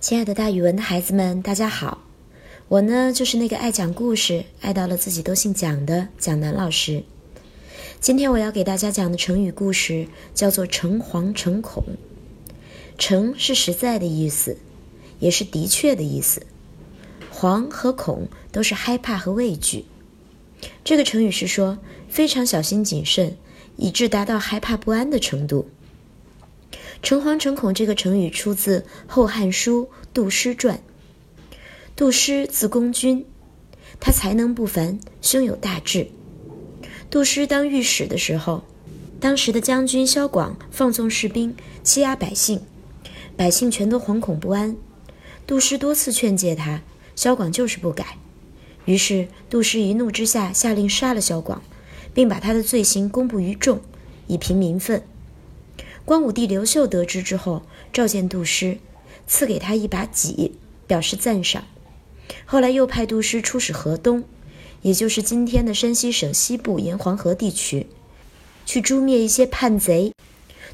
亲爱的，大语文的孩子们，大家好！我呢，就是那个爱讲故事、爱到了自己都姓蒋的蒋楠老师。今天我要给大家讲的成语故事叫做“诚惶诚恐”。诚是实在的意思，也是的确的意思。惶和恐都是害怕和畏惧。这个成语是说非常小心谨慎，以致达到害怕不安的程度。诚惶诚恐这个成语出自《后汉书·杜诗传》。杜诗字公君，他才能不凡，胸有大志。杜诗当御史的时候，当时的将军萧广放纵士兵，欺压百姓，百姓全都惶恐不安。杜诗多次劝诫他，萧广就是不改。于是杜诗一怒之下，下令杀了萧广，并把他的罪行公布于众，以平民愤。光武帝刘秀得知之后，召见杜诗，赐给他一把戟，表示赞赏。后来又派杜诗出使河东，也就是今天的山西省西部沿黄河地区，去诛灭一些叛贼。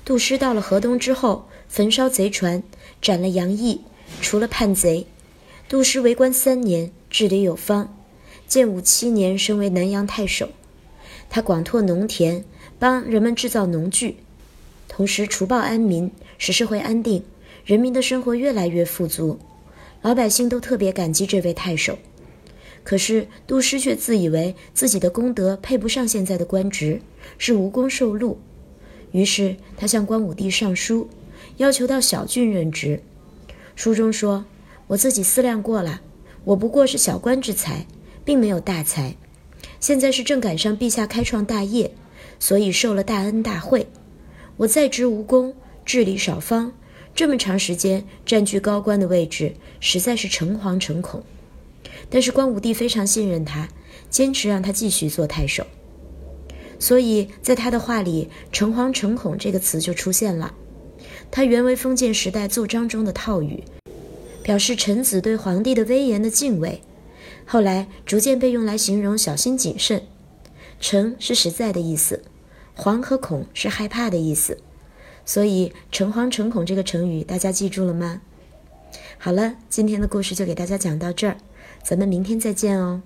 杜诗到了河东之后，焚烧贼船，斩了杨毅，除了叛贼。杜诗为官三年，治理有方。建武七年，升为南阳太守。他广拓农田，帮人们制造农具。同时除暴安民，使社会安定，人民的生活越来越富足，老百姓都特别感激这位太守。可是杜诗却自以为自己的功德配不上现在的官职，是无功受禄。于是他向光武帝上书，要求到小郡任职。书中说：“我自己思量过了，我不过是小官之才，并没有大才。现在是正赶上陛下开创大业，所以受了大恩大惠。”我在职无功，治理少方，这么长时间占据高官的位置，实在是诚惶诚恐。但是光武帝非常信任他，坚持让他继续做太守。所以在他的话里，“诚惶诚恐”这个词就出现了。它原为封建时代奏章中的套语，表示臣子对皇帝的威严的敬畏。后来逐渐被用来形容小心谨慎。诚是实在的意思。惶和恐是害怕的意思，所以“诚惶诚恐”这个成语大家记住了吗？好了，今天的故事就给大家讲到这儿，咱们明天再见哦。